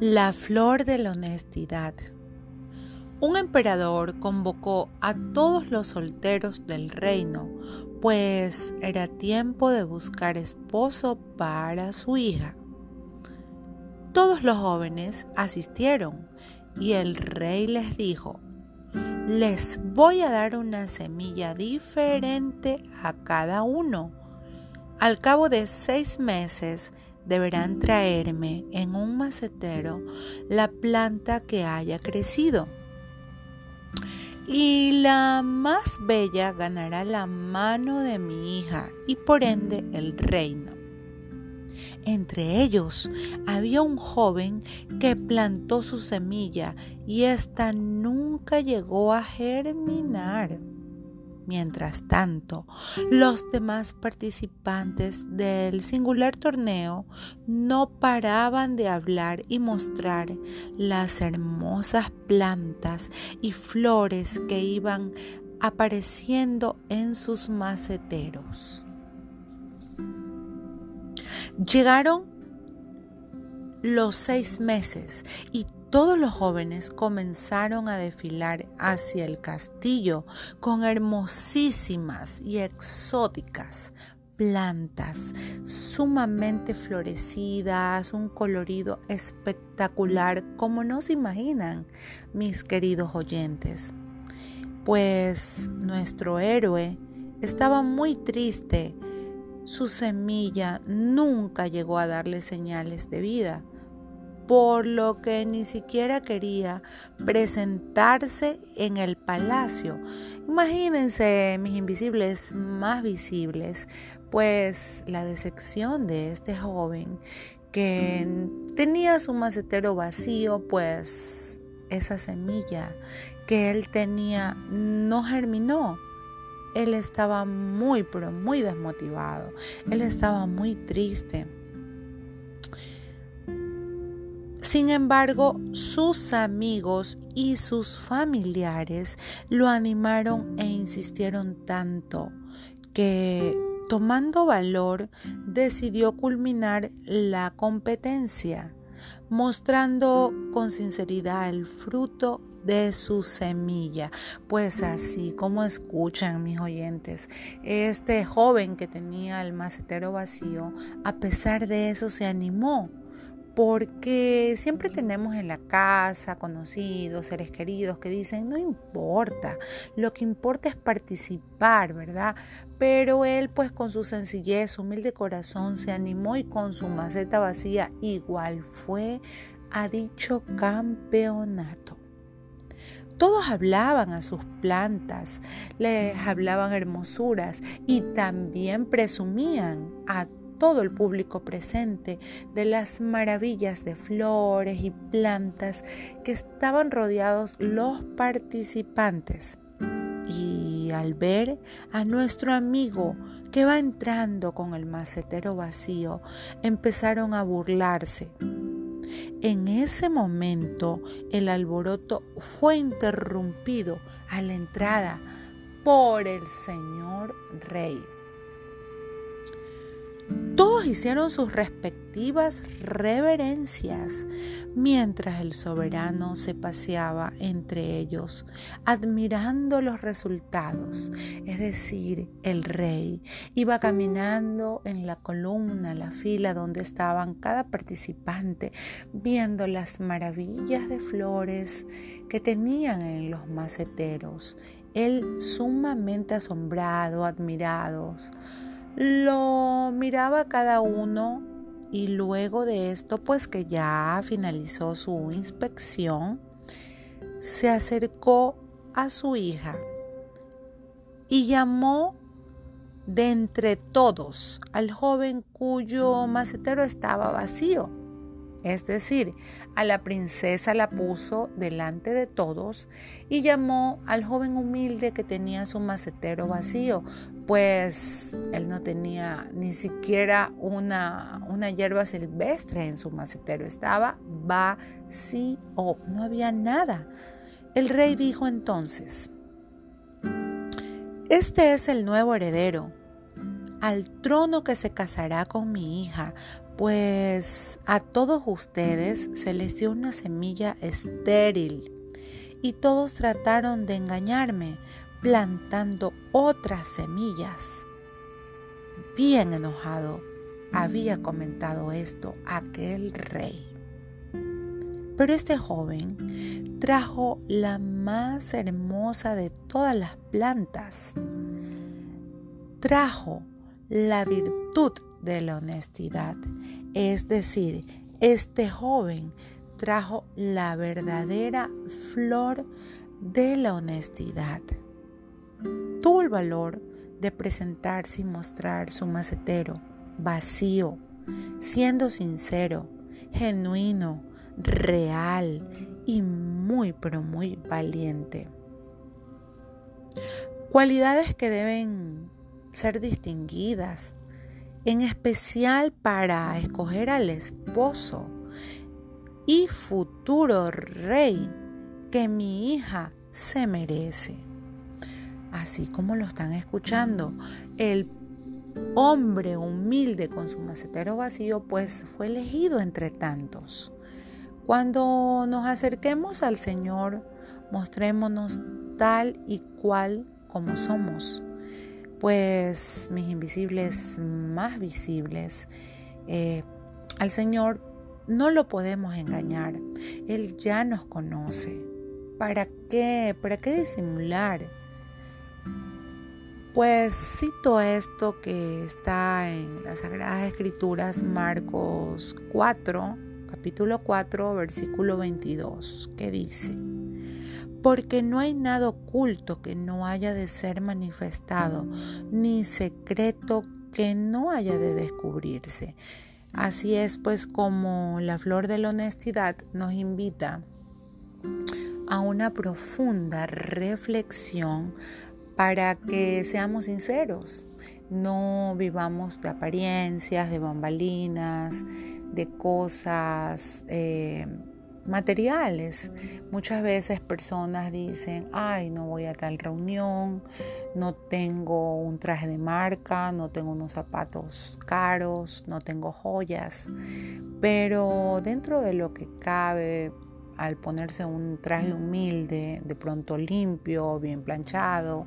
La flor de la honestidad. Un emperador convocó a todos los solteros del reino, pues era tiempo de buscar esposo para su hija. Todos los jóvenes asistieron y el rey les dijo, les voy a dar una semilla diferente a cada uno. Al cabo de seis meses deberán traerme en un macetero la planta que haya crecido. Y la más bella ganará la mano de mi hija y por ende el reino. Entre ellos había un joven que plantó su semilla y ésta nunca llegó a germinar. Mientras tanto, los demás participantes del singular torneo no paraban de hablar y mostrar las hermosas plantas y flores que iban apareciendo en sus maceteros. Llegaron los seis meses y todos los jóvenes comenzaron a desfilar hacia el castillo con hermosísimas y exóticas plantas sumamente florecidas, un colorido espectacular como no se imaginan, mis queridos oyentes. Pues nuestro héroe estaba muy triste. Su semilla nunca llegó a darle señales de vida por lo que ni siquiera quería presentarse en el palacio. Imagínense mis invisibles más visibles, pues la decepción de este joven que tenía su macetero vacío, pues esa semilla que él tenía no germinó. Él estaba muy, muy desmotivado. Él estaba muy triste. Sin embargo, sus amigos y sus familiares lo animaron e insistieron tanto que, tomando valor, decidió culminar la competencia, mostrando con sinceridad el fruto de su semilla. Pues así como escuchan mis oyentes, este joven que tenía el macetero vacío, a pesar de eso se animó porque siempre tenemos en la casa conocidos, seres queridos que dicen, no importa, lo que importa es participar, ¿verdad? Pero él pues con su sencillez, humilde corazón se animó y con su maceta vacía igual fue a dicho campeonato. Todos hablaban a sus plantas, les hablaban hermosuras y también presumían a todo el público presente de las maravillas de flores y plantas que estaban rodeados los participantes. Y al ver a nuestro amigo que va entrando con el macetero vacío, empezaron a burlarse. En ese momento el alboroto fue interrumpido a la entrada por el señor rey. Todos hicieron sus respectivas reverencias mientras el soberano se paseaba entre ellos, admirando los resultados. Es decir, el rey iba caminando en la columna, la fila donde estaban cada participante, viendo las maravillas de flores que tenían en los maceteros. Él sumamente asombrado, admirado lo miraba cada uno y luego de esto, pues que ya finalizó su inspección, se acercó a su hija y llamó de entre todos al joven cuyo macetero estaba vacío. Es decir, a la princesa la puso delante de todos y llamó al joven humilde que tenía su macetero vacío, pues él no tenía ni siquiera una, una hierba silvestre en su macetero, estaba vacío, no había nada. El rey dijo entonces, este es el nuevo heredero al trono que se casará con mi hija Pues a todos ustedes se les dio una semilla estéril y todos trataron de engañarme plantando otras semillas. Bien enojado, había comentado esto aquel rey. Pero este joven trajo la más hermosa de todas las plantas. Trajo la virtud de la honestidad. Es decir, este joven trajo la verdadera flor de la honestidad. Tuvo el valor de presentarse y mostrar su macetero vacío, siendo sincero, genuino, real y muy, pero muy valiente. Cualidades que deben ser distinguidas, en especial para escoger al esposo y futuro rey que mi hija se merece. Así como lo están escuchando, el hombre humilde con su macetero vacío, pues fue elegido entre tantos. Cuando nos acerquemos al Señor, mostrémonos tal y cual como somos, pues mis invisibles más visibles, eh, al Señor no lo podemos engañar, Él ya nos conoce. ¿Para qué? ¿Para qué disimular? Pues cito esto que está en las Sagradas Escrituras, Marcos 4, capítulo 4, versículo 22, que dice, porque no hay nada oculto que no haya de ser manifestado, ni secreto que no haya de descubrirse. Así es pues como la flor de la honestidad nos invita a una profunda reflexión para que seamos sinceros, no vivamos de apariencias, de bambalinas, de cosas eh, materiales. Muchas veces personas dicen, ay, no voy a tal reunión, no tengo un traje de marca, no tengo unos zapatos caros, no tengo joyas, pero dentro de lo que cabe, al ponerse un traje humilde, de pronto limpio, bien planchado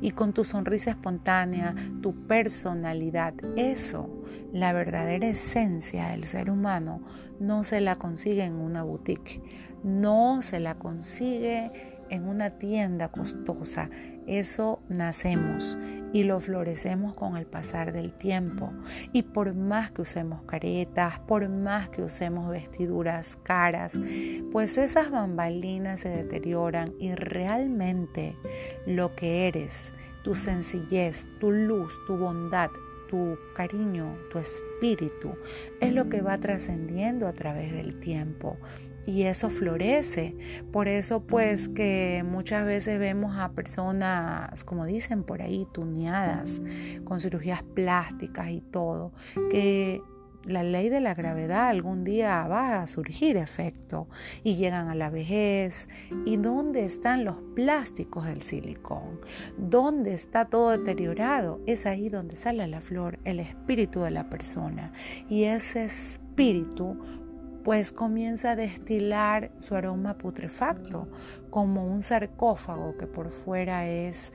y con tu sonrisa espontánea, tu personalidad, eso, la verdadera esencia del ser humano, no se la consigue en una boutique, no se la consigue en una tienda costosa, eso nacemos y lo florecemos con el pasar del tiempo. Y por más que usemos caretas, por más que usemos vestiduras caras, pues esas bambalinas se deterioran y realmente lo que eres, tu sencillez, tu luz, tu bondad, tu cariño, tu espíritu, es lo que va trascendiendo a través del tiempo y eso florece. Por eso pues que muchas veces vemos a personas, como dicen por ahí, tuneadas, con cirugías plásticas y todo, que la ley de la gravedad algún día va a surgir efecto y llegan a la vejez. ¿Y dónde están los plásticos del silicón? ¿Dónde está todo deteriorado? Es ahí donde sale la flor, el espíritu de la persona. Y ese espíritu pues comienza a destilar su aroma putrefacto, como un sarcófago que por fuera es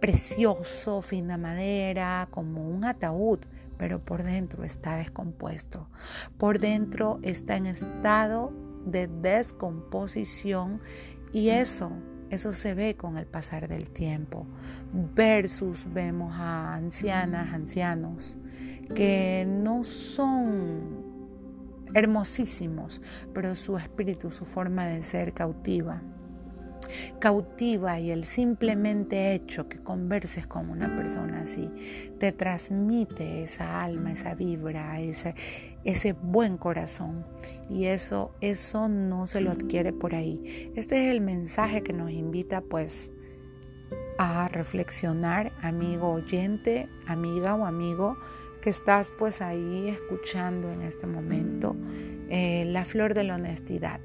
precioso, fina madera, como un ataúd, pero por dentro está descompuesto. Por dentro está en estado de descomposición y eso, eso se ve con el pasar del tiempo. Versus vemos a ancianas, ancianos que no son hermosísimos, pero su espíritu, su forma de ser cautiva. Cautiva y el simplemente hecho que converses con una persona así te transmite esa alma, esa vibra, ese, ese buen corazón. Y eso, eso no se lo adquiere por ahí. Este es el mensaje que nos invita pues a reflexionar, amigo oyente, amiga o amigo, que estás pues ahí escuchando en este momento eh, la flor de la honestidad.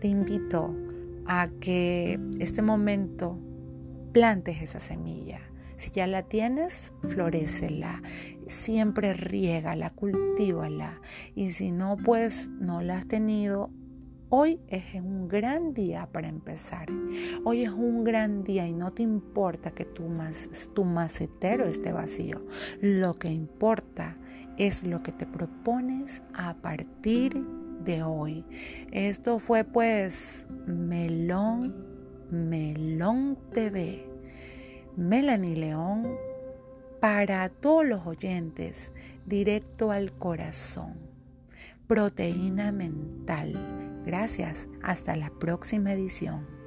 Te invito a que este momento plantes esa semilla. Si ya la tienes, florécela. Siempre riégala, cultívala. Y si no, pues no la has tenido, Hoy es un gran día para empezar. Hoy es un gran día y no te importa que tu, tu macetero esté vacío. Lo que importa es lo que te propones a partir de hoy. Esto fue pues Melón, Melón TV. Melanie León para todos los oyentes, directo al corazón. Proteína mental Gracias, hasta la próxima edición.